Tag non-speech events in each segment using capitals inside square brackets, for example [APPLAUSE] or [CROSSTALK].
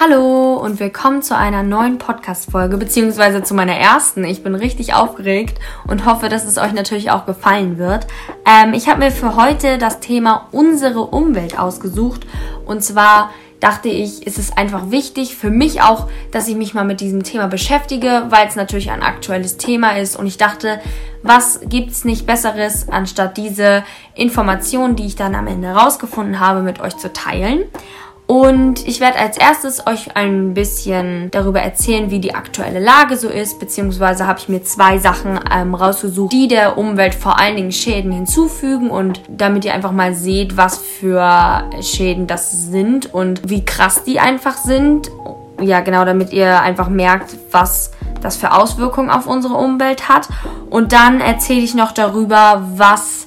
Hallo und willkommen zu einer neuen Podcast-Folge, beziehungsweise zu meiner ersten. Ich bin richtig aufgeregt und hoffe, dass es euch natürlich auch gefallen wird. Ähm, ich habe mir für heute das Thema unsere Umwelt ausgesucht. Und zwar dachte ich, ist es einfach wichtig für mich auch, dass ich mich mal mit diesem Thema beschäftige, weil es natürlich ein aktuelles Thema ist. Und ich dachte, was gibt's nicht Besseres, anstatt diese Informationen, die ich dann am Ende rausgefunden habe, mit euch zu teilen. Und ich werde als erstes euch ein bisschen darüber erzählen, wie die aktuelle Lage so ist, beziehungsweise habe ich mir zwei Sachen ähm, rausgesucht, die der Umwelt vor allen Dingen Schäden hinzufügen und damit ihr einfach mal seht, was für Schäden das sind und wie krass die einfach sind. Ja, genau, damit ihr einfach merkt, was das für Auswirkungen auf unsere Umwelt hat. Und dann erzähle ich noch darüber, was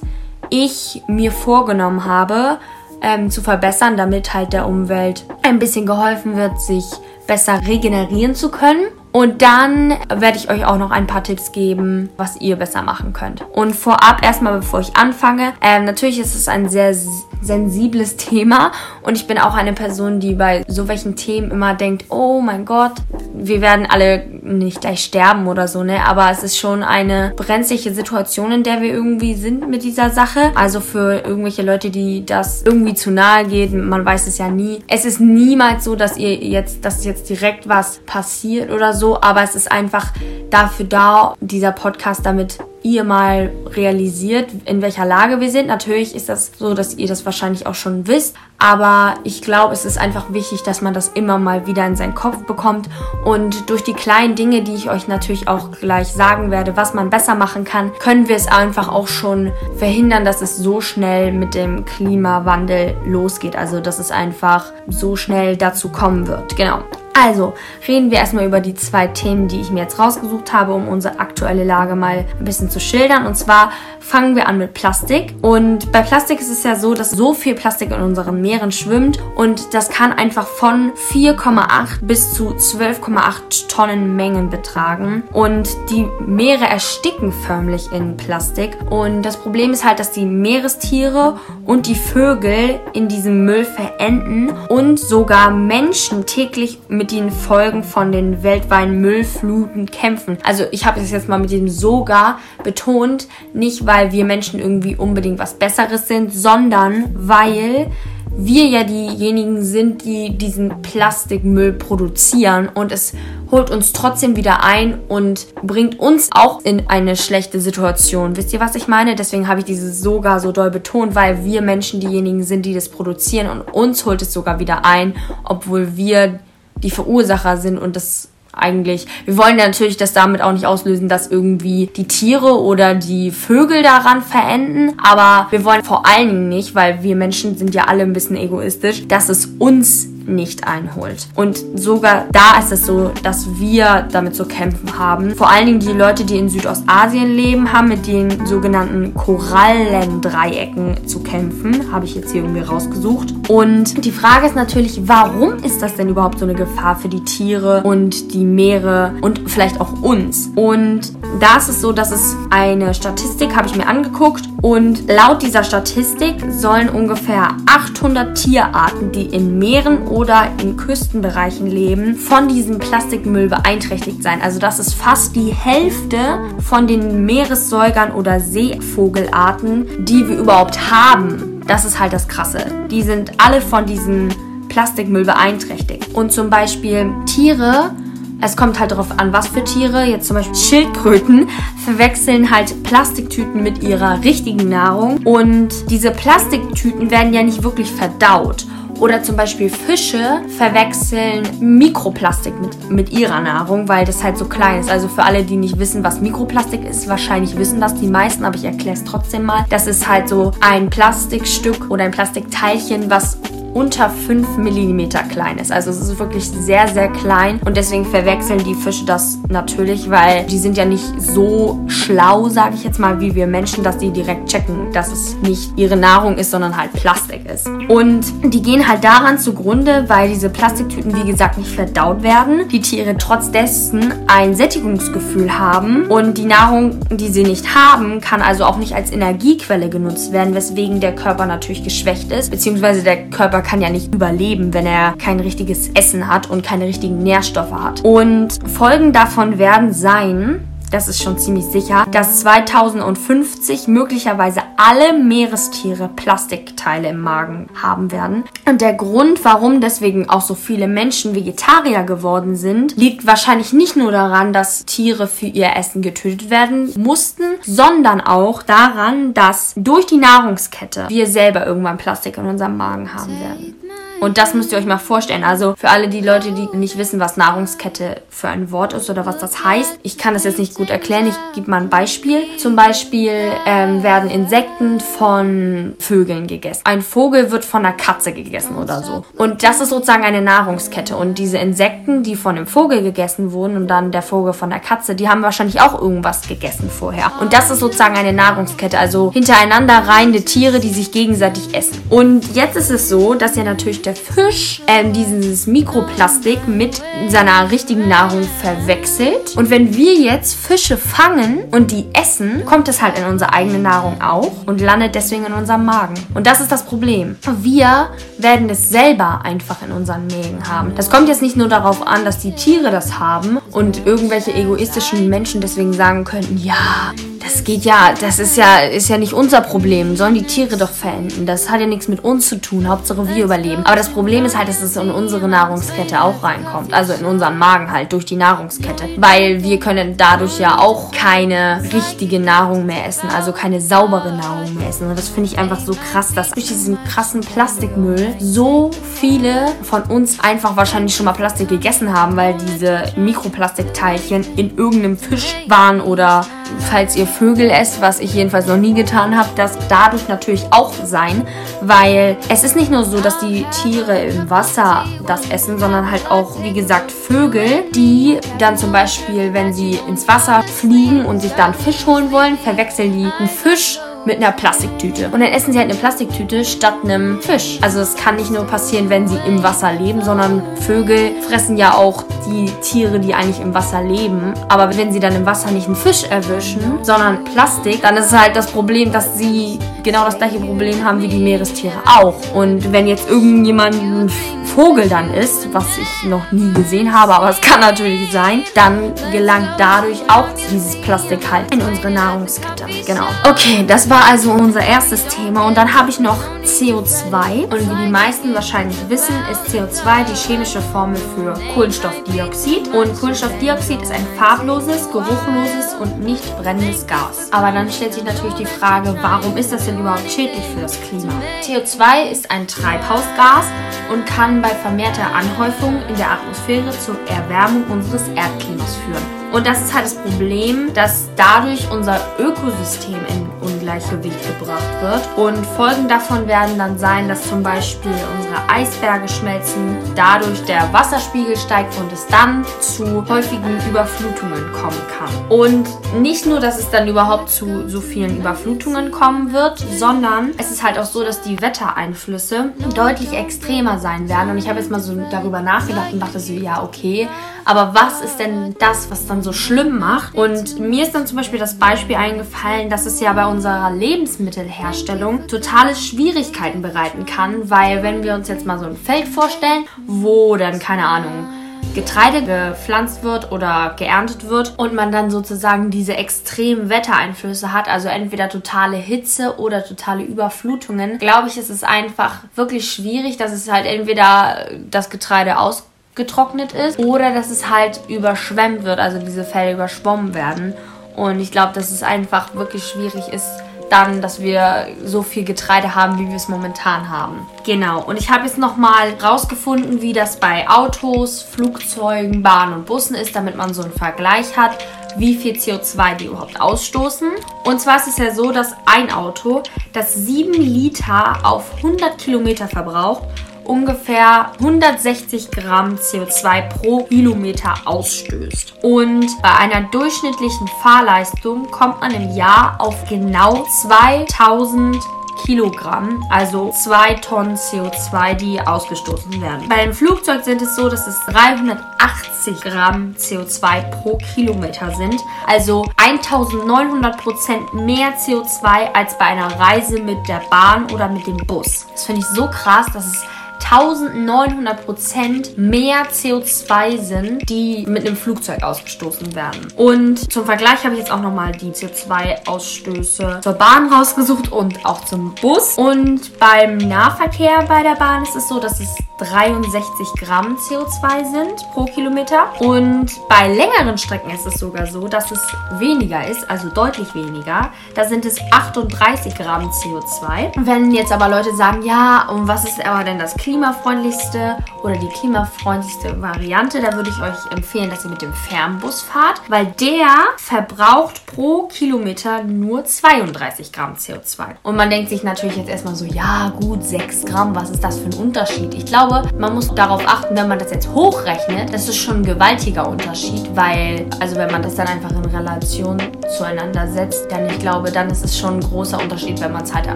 ich mir vorgenommen habe, ähm, zu verbessern, damit halt der Umwelt ein bisschen geholfen wird, sich besser regenerieren zu können. Und dann werde ich euch auch noch ein paar Tipps geben, was ihr besser machen könnt. Und vorab erstmal, bevor ich anfange, ähm, natürlich ist es ein sehr sensibles [LAUGHS] Thema und ich bin auch eine Person, die bei so welchen Themen immer denkt, oh mein Gott, wir werden alle nicht gleich sterben oder so, ne? Aber es ist schon eine brenzliche Situation, in der wir irgendwie sind mit dieser Sache. Also für irgendwelche Leute, die das irgendwie zu nahe geht, man weiß es ja nie. Es ist niemals so, dass ihr jetzt, dass jetzt direkt was passiert oder so, aber es ist einfach dafür da, dieser Podcast damit ihr mal realisiert, in welcher Lage wir sind. Natürlich ist das so, dass ihr das wahrscheinlich auch schon wisst, aber ich glaube, es ist einfach wichtig, dass man das immer mal wieder in seinen Kopf bekommt und durch die kleinen Dinge, die ich euch natürlich auch gleich sagen werde, was man besser machen kann, können wir es einfach auch schon verhindern, dass es so schnell mit dem Klimawandel losgeht. Also, dass es einfach so schnell dazu kommen wird. Genau. Also, reden wir erstmal über die zwei Themen, die ich mir jetzt rausgesucht habe, um unsere aktuelle Lage mal ein bisschen zu schildern. Und zwar fangen wir an mit Plastik. Und bei Plastik ist es ja so, dass so viel Plastik in unseren Meeren schwimmt und das kann einfach von 4,8 bis zu 12,8 Tonnen Mengen betragen. Und die Meere ersticken förmlich in Plastik. Und das Problem ist halt, dass die Meerestiere und die Vögel in diesem Müll verenden und sogar Menschen täglich mit den Folgen von den weltweiten Müllfluten kämpfen. Also ich habe es jetzt mal mit dem sogar betont, nicht weil weil wir Menschen irgendwie unbedingt was Besseres sind, sondern weil wir ja diejenigen sind, die diesen Plastikmüll produzieren und es holt uns trotzdem wieder ein und bringt uns auch in eine schlechte Situation. Wisst ihr, was ich meine? Deswegen habe ich dieses sogar so doll betont, weil wir Menschen diejenigen sind, die das produzieren und uns holt es sogar wieder ein, obwohl wir die Verursacher sind und das eigentlich. Wir wollen ja natürlich das damit auch nicht auslösen, dass irgendwie die Tiere oder die Vögel daran verenden. Aber wir wollen vor allen Dingen nicht, weil wir Menschen sind ja alle ein bisschen egoistisch, dass es uns nicht einholt. Und sogar da ist es so, dass wir damit zu kämpfen haben. Vor allen Dingen die Leute, die in Südostasien leben, haben mit den sogenannten Korallendreiecken zu kämpfen. Habe ich jetzt hier irgendwie rausgesucht. Und die Frage ist natürlich, warum ist das denn überhaupt so eine Gefahr für die Tiere und die Meere und vielleicht auch uns? Und da ist es so, dass es eine Statistik, habe ich mir angeguckt, und laut dieser Statistik sollen ungefähr 800 Tierarten, die in Meeren oder in Küstenbereichen leben, von diesem Plastikmüll beeinträchtigt sein. Also das ist fast die Hälfte von den Meeressäugern oder Seevogelarten, die wir überhaupt haben. Das ist halt das Krasse. Die sind alle von diesem Plastikmüll beeinträchtigt. Und zum Beispiel Tiere es kommt halt darauf an, was für Tiere. Jetzt zum Beispiel Schildkröten verwechseln halt Plastiktüten mit ihrer richtigen Nahrung. Und diese Plastiktüten werden ja nicht wirklich verdaut. Oder zum Beispiel Fische verwechseln Mikroplastik mit, mit ihrer Nahrung, weil das halt so klein ist. Also für alle, die nicht wissen, was Mikroplastik ist, wahrscheinlich wissen das die meisten, aber ich erkläre es trotzdem mal. Das ist halt so ein Plastikstück oder ein Plastikteilchen, was unter 5 mm klein ist. Also es ist wirklich sehr, sehr klein und deswegen verwechseln die Fische das natürlich, weil die sind ja nicht so schlau, sage ich jetzt mal, wie wir Menschen, dass die direkt checken, dass es nicht ihre Nahrung ist, sondern halt Plastik ist. Und die gehen halt daran zugrunde, weil diese Plastiktüten, wie gesagt, nicht verdaut werden. Die Tiere trotz dessen ein Sättigungsgefühl haben und die Nahrung, die sie nicht haben, kann also auch nicht als Energiequelle genutzt werden, weswegen der Körper natürlich geschwächt ist, beziehungsweise der Körper kann ja nicht überleben, wenn er kein richtiges Essen hat und keine richtigen Nährstoffe hat. Und Folgen davon werden sein, das ist schon ziemlich sicher, dass 2050 möglicherweise alle Meerestiere Plastikteile im Magen haben werden. Und der Grund, warum deswegen auch so viele Menschen Vegetarier geworden sind, liegt wahrscheinlich nicht nur daran, dass Tiere für ihr Essen getötet werden mussten, sondern auch daran, dass durch die Nahrungskette wir selber irgendwann Plastik in unserem Magen haben werden. Und das müsst ihr euch mal vorstellen. Also für alle die Leute, die nicht wissen, was Nahrungskette für ein Wort ist oder was das heißt, ich kann das jetzt nicht gut erklären. Ich gebe mal ein Beispiel. Zum Beispiel ähm, werden Insekten von Vögeln gegessen. Ein Vogel wird von einer Katze gegessen oder so. Und das ist sozusagen eine Nahrungskette. Und diese Insekten, die von dem Vogel gegessen wurden und dann der Vogel von der Katze, die haben wahrscheinlich auch irgendwas gegessen vorher. Und das ist sozusagen eine Nahrungskette. Also hintereinander reihende Tiere, die sich gegenseitig essen. Und jetzt ist es so, dass ja natürlich der Fisch ähm, dieses Mikroplastik mit seiner richtigen Nahrung verwechselt. Und wenn wir jetzt Fische fangen und die essen, kommt es halt in unsere eigene Nahrung auch und landet deswegen in unserem Magen. Und das ist das Problem. Wir werden es selber einfach in unseren Mägen haben. Das kommt jetzt nicht nur darauf an, dass die Tiere das haben und irgendwelche egoistischen Menschen deswegen sagen könnten, ja, das geht ja, das ist ja, ist ja nicht unser Problem. Sollen die Tiere doch verenden. Das hat ja nichts mit uns zu tun. Hauptsache wir überleben. Aber das Problem ist halt, dass es in unsere Nahrungskette auch reinkommt. Also in unseren Magen halt durch die Nahrungskette. Weil wir können dadurch ja auch keine richtige Nahrung mehr essen. Also keine saubere Nahrung mehr essen. Und das finde ich einfach so krass, dass durch diesen krassen Plastikmüll so viele von uns einfach wahrscheinlich schon mal Plastik gegessen haben, weil diese Mikroplastikteilchen in irgendeinem Fisch waren oder falls ihr Vögel esst, was ich jedenfalls noch nie getan habe, das dadurch natürlich auch sein, weil es ist nicht nur so, dass die Tiere im Wasser das essen, sondern halt auch, wie gesagt, Vögel, die dann zum Beispiel, wenn sie ins Wasser fliegen und sich dann Fisch holen wollen, verwechseln die einen Fisch mit einer Plastiktüte. Und dann essen sie halt eine Plastiktüte statt einem Fisch. Also es kann nicht nur passieren, wenn sie im Wasser leben, sondern Vögel fressen ja auch die Tiere, die eigentlich im Wasser leben. Aber wenn sie dann im Wasser nicht einen Fisch erwischen, sondern Plastik, dann ist halt das Problem, dass sie genau das gleiche Problem haben wie die Meerestiere auch. Und wenn jetzt irgendjemand ein Vogel dann ist, was ich noch nie gesehen habe, aber es kann natürlich sein, dann gelangt dadurch auch dieses Plastik halt in unsere Nahrungskette. Genau. Okay, das war also unser erstes Thema. Und dann habe ich noch CO2. Und wie die meisten wahrscheinlich wissen, ist CO2 die chemische Formel für Kohlenstoffdioxid. Und Kohlenstoffdioxid ist ein farbloses, geruchloses und nicht brennendes Gas. Aber dann stellt sich natürlich die Frage, warum ist das denn überhaupt schädlich für das Klima? CO2 ist ein Treibhausgas und kann bei vermehrter Anhäufung in der Atmosphäre zur Erwärmung unseres Erdklimas führen. Und das ist halt das Problem, dass dadurch unser Ökosystem in Ungleichgewicht gebracht wird. Und Folgen davon werden dann sein, dass zum Beispiel unsere Eisberge schmelzen, dadurch der Wasserspiegel steigt und es dann zu häufigen Überflutungen kommen kann. Und nicht nur, dass es dann überhaupt zu so vielen Überflutungen kommen wird, sondern es ist halt auch so, dass die Wettereinflüsse deutlich extremer sein werden. Und ich habe jetzt mal so darüber nachgedacht und dachte so, ja, okay, aber was ist denn das, was dann dann so schlimm macht. Und mir ist dann zum Beispiel das Beispiel eingefallen, dass es ja bei unserer Lebensmittelherstellung totale Schwierigkeiten bereiten kann, weil wenn wir uns jetzt mal so ein Feld vorstellen, wo dann, keine Ahnung, Getreide gepflanzt wird oder geerntet wird und man dann sozusagen diese extremen Wettereinflüsse hat, also entweder totale Hitze oder totale Überflutungen, glaube ich, ist es einfach wirklich schwierig, dass es halt entweder das Getreide aus getrocknet ist oder dass es halt überschwemmt wird, also diese Felder überschwommen werden. Und ich glaube, dass es einfach wirklich schwierig ist, dann, dass wir so viel Getreide haben, wie wir es momentan haben. Genau. Und ich habe jetzt nochmal rausgefunden, wie das bei Autos, Flugzeugen, Bahnen und Bussen ist, damit man so einen Vergleich hat, wie viel CO2 die überhaupt ausstoßen. Und zwar ist es ja so, dass ein Auto, das 7 Liter auf 100 Kilometer verbraucht, ungefähr 160 Gramm CO2 pro Kilometer ausstößt. Und bei einer durchschnittlichen Fahrleistung kommt man im Jahr auf genau 2000 Kilogramm, also 2 Tonnen CO2, die ausgestoßen werden. Bei einem Flugzeug sind es so, dass es 380 Gramm CO2 pro Kilometer sind, also 1900 Prozent mehr CO2 als bei einer Reise mit der Bahn oder mit dem Bus. Das finde ich so krass, dass es 1900 Prozent mehr CO2 sind, die mit einem Flugzeug ausgestoßen werden. Und zum Vergleich habe ich jetzt auch nochmal die CO2-Ausstöße zur Bahn rausgesucht und auch zum Bus. Und beim Nahverkehr bei der Bahn ist es so, dass es 63 Gramm CO2 sind pro Kilometer. Und bei längeren Strecken ist es sogar so, dass es weniger ist, also deutlich weniger. Da sind es 38 Gramm CO2. Wenn jetzt aber Leute sagen, ja, und was ist aber denn das klimafreundlichste oder die klimafreundlichste Variante, da würde ich euch empfehlen, dass ihr mit dem Fernbus fahrt, weil der verbraucht pro Kilometer nur 32 Gramm CO2. Und man denkt sich natürlich jetzt erstmal so, ja gut, 6 Gramm, was ist das für ein Unterschied? Ich glaube, man muss darauf achten, wenn man das jetzt hochrechnet, das ist schon ein gewaltiger Unterschied, weil, also wenn man das dann einfach in Relation zueinander setzt, dann ich glaube, dann ist es schon ein großer Unterschied, wenn man es halt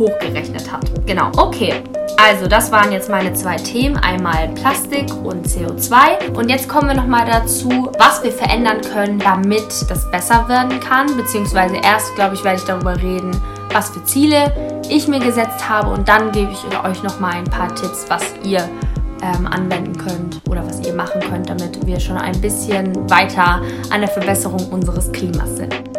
hochgerechnet hat. Genau, okay. Also, das waren jetzt meine zwei Themen. Einmal Plastik und CO2. Und jetzt kommen wir nochmal dazu, was wir verändern können, damit das besser werden kann. Beziehungsweise erst, glaube ich, werde ich darüber reden, was für Ziele ich mir gesetzt habe und dann gebe ich euch noch mal ein paar Tipps, was ihr ähm, anwenden könnt oder was ihr machen könnt, damit wir schon ein bisschen weiter an der Verbesserung unseres Klimas sind.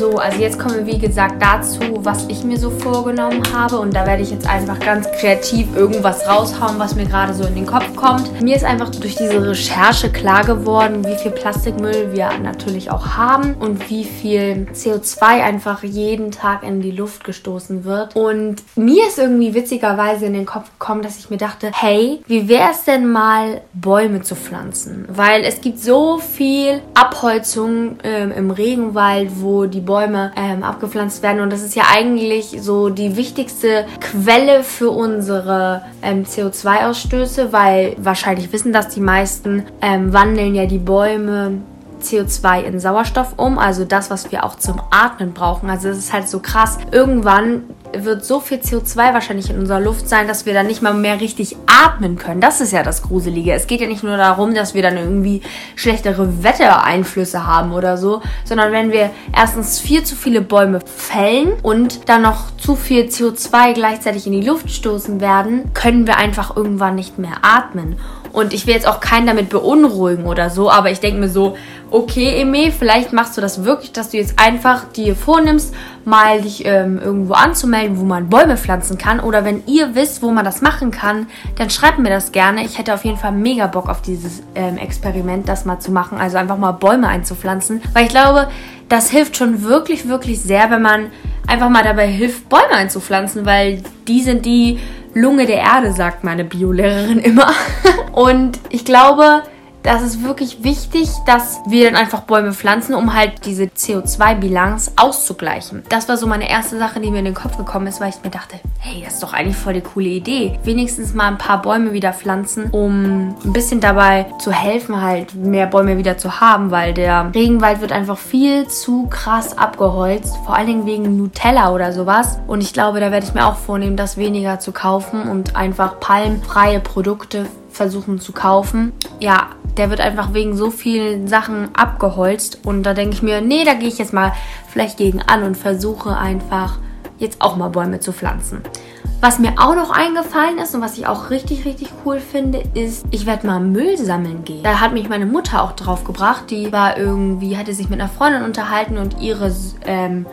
So, also jetzt kommen wir wie gesagt dazu, was ich mir so vorgenommen habe und da werde ich jetzt einfach ganz kreativ irgendwas raushauen, was mir gerade so in den Kopf kommt. Mir ist einfach durch diese Recherche klar geworden, wie viel Plastikmüll wir natürlich auch haben und wie viel CO2 einfach jeden Tag in die Luft gestoßen wird. Und mir ist irgendwie witzigerweise in den Kopf gekommen, dass ich mir dachte, hey, wie wäre es denn mal Bäume zu pflanzen? Weil es gibt so viel Abholzung ähm, im Regenwald, wo die Bäume ähm, abgepflanzt werden. Und das ist ja eigentlich so die wichtigste Quelle für unsere ähm, CO2-Ausstöße, weil wahrscheinlich wissen das die meisten, ähm, wandeln ja die Bäume CO2 in Sauerstoff um, also das, was wir auch zum Atmen brauchen. Also es ist halt so krass. Irgendwann wird so viel CO2 wahrscheinlich in unserer Luft sein, dass wir dann nicht mal mehr richtig atmen können. Das ist ja das Gruselige. Es geht ja nicht nur darum, dass wir dann irgendwie schlechtere Wettereinflüsse haben oder so, sondern wenn wir erstens viel zu viele Bäume fällen und dann noch zu viel CO2 gleichzeitig in die Luft stoßen werden, können wir einfach irgendwann nicht mehr atmen. Und ich will jetzt auch keinen damit beunruhigen oder so, aber ich denke mir so, okay, Eme, vielleicht machst du das wirklich, dass du jetzt einfach dir vornimmst, mal dich ähm, irgendwo anzumelden, wo man Bäume pflanzen kann. Oder wenn ihr wisst, wo man das machen kann, dann schreibt mir das gerne. Ich hätte auf jeden Fall mega Bock auf dieses ähm, Experiment, das mal zu machen. Also einfach mal Bäume einzupflanzen. Weil ich glaube, das hilft schon wirklich, wirklich sehr, wenn man einfach mal dabei hilft, Bäume einzupflanzen, weil die sind die Lunge der Erde, sagt meine Biolehrerin immer. [LAUGHS] Und ich glaube, das ist wirklich wichtig, dass wir dann einfach Bäume pflanzen, um halt diese CO2-Bilanz auszugleichen. Das war so meine erste Sache, die mir in den Kopf gekommen ist, weil ich mir dachte, hey, das ist doch eigentlich voll die coole Idee. Wenigstens mal ein paar Bäume wieder pflanzen, um ein bisschen dabei zu helfen, halt mehr Bäume wieder zu haben, weil der Regenwald wird einfach viel zu krass abgeholzt, vor allen Dingen wegen Nutella oder sowas. Und ich glaube, da werde ich mir auch vornehmen, das weniger zu kaufen und einfach palmfreie Produkte versuchen zu kaufen. Ja, der wird einfach wegen so vielen Sachen abgeholzt. Und da denke ich mir, nee, da gehe ich jetzt mal vielleicht gegen an und versuche einfach jetzt auch mal Bäume zu pflanzen. Was mir auch noch eingefallen ist und was ich auch richtig, richtig cool finde, ist, ich werde mal Müll sammeln gehen. Da hat mich meine Mutter auch drauf gebracht. Die war irgendwie, hatte sich mit einer Freundin unterhalten und ihre ähm,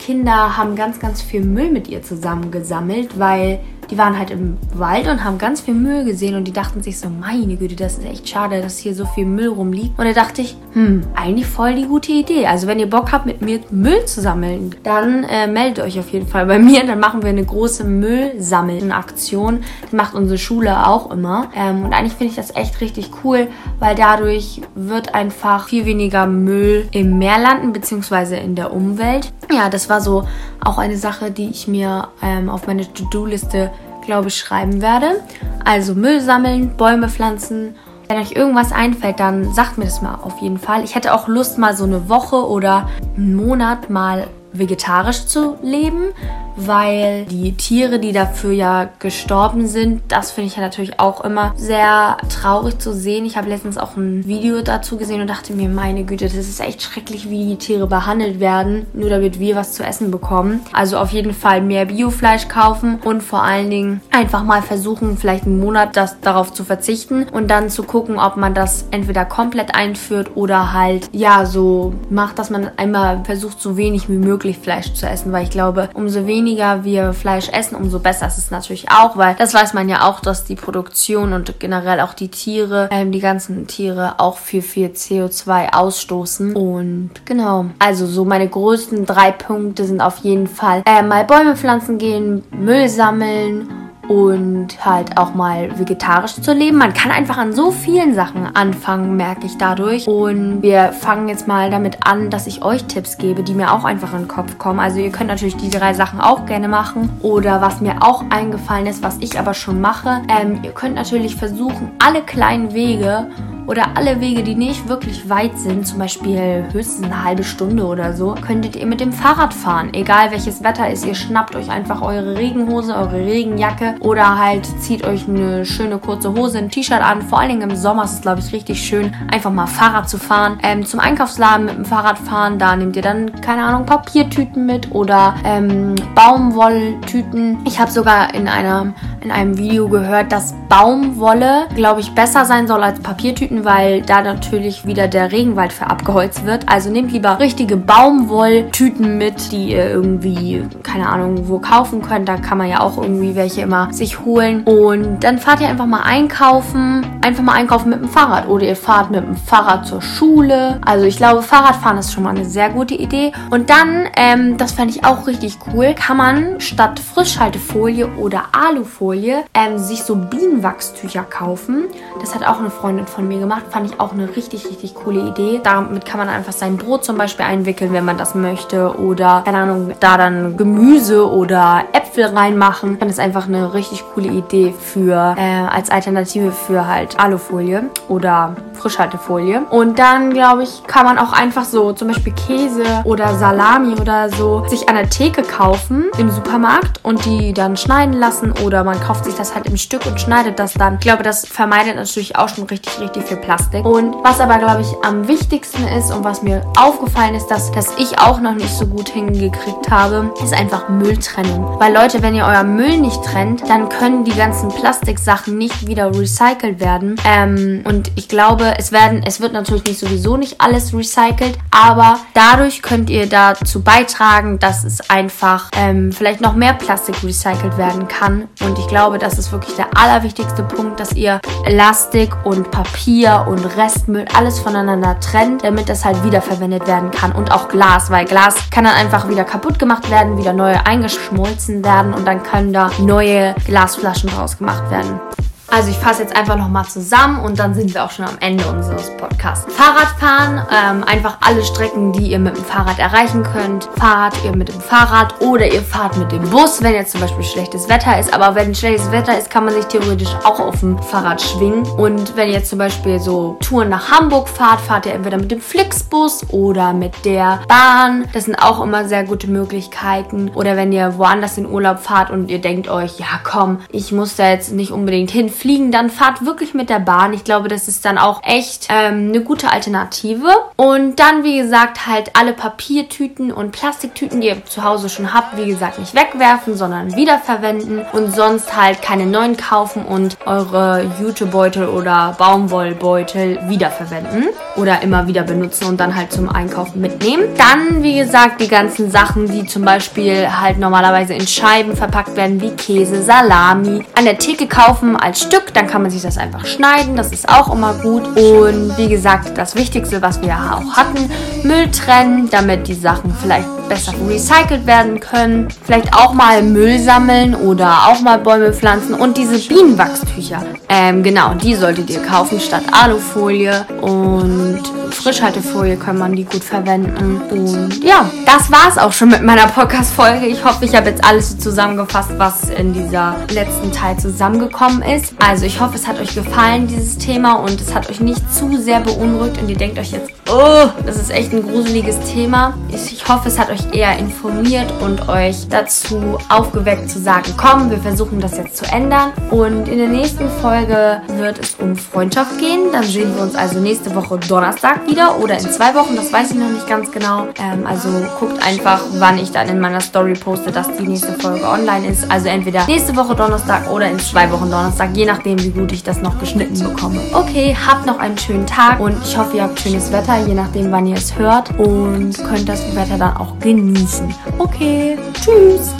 Kinder haben ganz, ganz viel Müll mit ihr zusammen gesammelt, weil die waren halt im Wald und haben ganz viel Müll gesehen und die dachten sich so, meine Güte, das ist echt schade, dass hier so viel Müll rumliegt. Und da dachte ich, hm, eigentlich voll die gute Idee. Also wenn ihr Bock habt, mit mir Müll zu sammeln, dann äh, meldet euch auf jeden Fall bei [LAUGHS] mir. Dann machen wir eine große Müllsammeln-Aktion. Das macht unsere Schule auch immer. Ähm, und eigentlich finde ich das echt richtig cool, weil dadurch wird einfach viel weniger Müll im Meer landen, beziehungsweise in der Umwelt. Ja, das war so auch eine Sache, die ich mir ähm, auf meine To-Do-Liste glaube ich, schreiben werde. Also Müll sammeln, Bäume pflanzen. Wenn euch irgendwas einfällt, dann sagt mir das mal auf jeden Fall. Ich hätte auch Lust, mal so eine Woche oder einen Monat mal vegetarisch zu leben, weil die Tiere, die dafür ja gestorben sind, das finde ich ja natürlich auch immer sehr traurig zu sehen. Ich habe letztens auch ein Video dazu gesehen und dachte mir, meine Güte, das ist echt schrecklich, wie die Tiere behandelt werden, nur damit wir was zu essen bekommen. Also auf jeden Fall mehr Biofleisch kaufen und vor allen Dingen einfach mal versuchen, vielleicht einen Monat das darauf zu verzichten und dann zu gucken, ob man das entweder komplett einführt oder halt ja so macht, dass man einmal versucht, so wenig wie möglich Fleisch zu essen, weil ich glaube, umso weniger wir Fleisch essen, umso besser ist es natürlich auch, weil das weiß man ja auch, dass die Produktion und generell auch die Tiere, ähm, die ganzen Tiere auch viel, viel CO2 ausstoßen. Und genau, also so meine größten drei Punkte sind auf jeden Fall äh, mal Bäume pflanzen gehen, Müll sammeln und halt auch mal vegetarisch zu leben. Man kann einfach an so vielen Sachen anfangen, merke ich dadurch. Und wir fangen jetzt mal damit an, dass ich euch Tipps gebe, die mir auch einfach in den Kopf kommen. Also ihr könnt natürlich die drei Sachen auch gerne machen. Oder was mir auch eingefallen ist, was ich aber schon mache. Ähm, ihr könnt natürlich versuchen, alle kleinen Wege oder alle Wege, die nicht wirklich weit sind, zum Beispiel höchstens eine halbe Stunde oder so, könntet ihr mit dem Fahrrad fahren. Egal welches Wetter ist, ihr schnappt euch einfach eure Regenhose, eure Regenjacke oder halt zieht euch eine schöne kurze Hose, ein T-Shirt an. Vor allen Dingen im Sommer ist es, glaube ich, richtig schön, einfach mal Fahrrad zu fahren. Ähm, zum Einkaufsladen mit dem Fahrrad fahren, da nehmt ihr dann, keine Ahnung, Papiertüten mit oder ähm, Baumwolltüten. Ich habe sogar in, einer, in einem Video gehört, dass Baumwolle, glaube ich, besser sein soll als Papiertüten weil da natürlich wieder der Regenwald für abgeholzt wird. Also nehmt lieber richtige Baumwolltüten mit, die ihr irgendwie, keine Ahnung, wo kaufen könnt. Da kann man ja auch irgendwie welche immer sich holen. Und dann fahrt ihr einfach mal einkaufen. Einfach mal einkaufen mit dem Fahrrad. Oder ihr fahrt mit dem Fahrrad zur Schule. Also ich glaube, Fahrradfahren ist schon mal eine sehr gute Idee. Und dann, ähm, das fände ich auch richtig cool, kann man statt Frischhaltefolie oder Alufolie ähm, sich so Bienenwachstücher kaufen. Das hat auch eine Freundin von mir gemacht. Fand ich auch eine richtig, richtig coole Idee. Damit kann man einfach sein Brot zum Beispiel einwickeln, wenn man das möchte. Oder, keine Ahnung, da dann Gemüse oder Äpfel reinmachen. Ich das einfach eine richtig coole Idee für, äh, als Alternative für halt Alufolie oder Frischhaltefolie. Und dann, glaube ich, kann man auch einfach so zum Beispiel Käse oder Salami oder so sich an der Theke kaufen im Supermarkt und die dann schneiden lassen oder man kauft sich das halt im Stück und schneidet das dann. Ich glaube, das vermeidet natürlich auch schon richtig, richtig viel Plastik. Und was aber, glaube ich, am wichtigsten ist und was mir aufgefallen ist, dass, dass ich auch noch nicht so gut hingekriegt habe, ist einfach Mülltrennung. Weil Leute, wenn ihr euer Müll nicht trennt, dann können die ganzen Plastiksachen nicht wieder recycelt werden. Ähm, und ich glaube, es werden, es wird natürlich nicht sowieso nicht alles recycelt, aber dadurch könnt ihr dazu beitragen, dass es einfach ähm, vielleicht noch mehr Plastik recycelt werden kann. Und ich glaube, das ist wirklich der allerwichtigste Punkt, dass ihr Plastik und Papier und Restmüll alles voneinander trennt, damit das halt wiederverwendet werden kann. Und auch Glas, weil Glas kann dann einfach wieder kaputt gemacht werden, wieder neu eingeschmolzen werden und dann können da neue Glasflaschen draus gemacht werden. Also ich fasse jetzt einfach nochmal zusammen und dann sind wir auch schon am Ende unseres Podcasts. Fahrradfahren, ähm, einfach alle Strecken, die ihr mit dem Fahrrad erreichen könnt, fahrt ihr mit dem Fahrrad oder ihr fahrt mit dem Bus, wenn jetzt zum Beispiel schlechtes Wetter ist. Aber wenn schlechtes Wetter ist, kann man sich theoretisch auch auf dem Fahrrad schwingen. Und wenn ihr jetzt zum Beispiel so Touren nach Hamburg fahrt, fahrt ihr entweder mit dem Flixbus oder mit der Bahn. Das sind auch immer sehr gute Möglichkeiten. Oder wenn ihr woanders in Urlaub fahrt und ihr denkt euch, ja komm, ich muss da jetzt nicht unbedingt hin fliegen, dann fahrt wirklich mit der Bahn. Ich glaube, das ist dann auch echt ähm, eine gute Alternative. Und dann, wie gesagt, halt alle Papiertüten und Plastiktüten, die ihr zu Hause schon habt, wie gesagt, nicht wegwerfen, sondern wiederverwenden und sonst halt keine neuen kaufen und eure Jutebeutel oder Baumwollbeutel wiederverwenden oder immer wieder benutzen und dann halt zum Einkaufen mitnehmen. Dann, wie gesagt, die ganzen Sachen, die zum Beispiel halt normalerweise in Scheiben verpackt werden, wie Käse, Salami, an der Theke kaufen als Stück, dann kann man sich das einfach schneiden, das ist auch immer gut. Und wie gesagt, das Wichtigste, was wir auch hatten, Müll trennen, damit die Sachen vielleicht besser recycelt werden können. Vielleicht auch mal Müll sammeln oder auch mal Bäume pflanzen und diese Bienenwachstücher. Ähm, genau, die solltet ihr kaufen statt Alufolie. Und Frischhaltefolie kann man die gut verwenden. Und ja, das war es auch schon mit meiner Podcast-Folge. Ich hoffe, ich habe jetzt alles zusammengefasst, was in dieser letzten Teil zusammengekommen ist. Also ich hoffe, es hat euch gefallen, dieses Thema, und es hat euch nicht zu sehr beunruhigt und ihr denkt euch jetzt, oh, das ist echt ein gruseliges Thema. Ich hoffe, es hat euch eher informiert und euch dazu aufgeweckt zu sagen, komm, wir versuchen das jetzt zu ändern. Und in der nächsten Folge wird es um Freundschaft gehen. Dann sehen wir uns also nächste Woche Donnerstag wieder oder in zwei Wochen, das weiß ich noch nicht ganz genau. Ähm, also guckt einfach, wann ich dann in meiner Story poste, dass die nächste Folge online ist. Also entweder nächste Woche Donnerstag oder in zwei Wochen Donnerstag, je nachdem, wie gut ich das noch geschnitten bekomme. Okay, habt noch einen schönen Tag und ich hoffe, ihr habt schönes Wetter, je nachdem, wann ihr es hört und könnt das Wetter dann auch genießen. Okay, tschüss.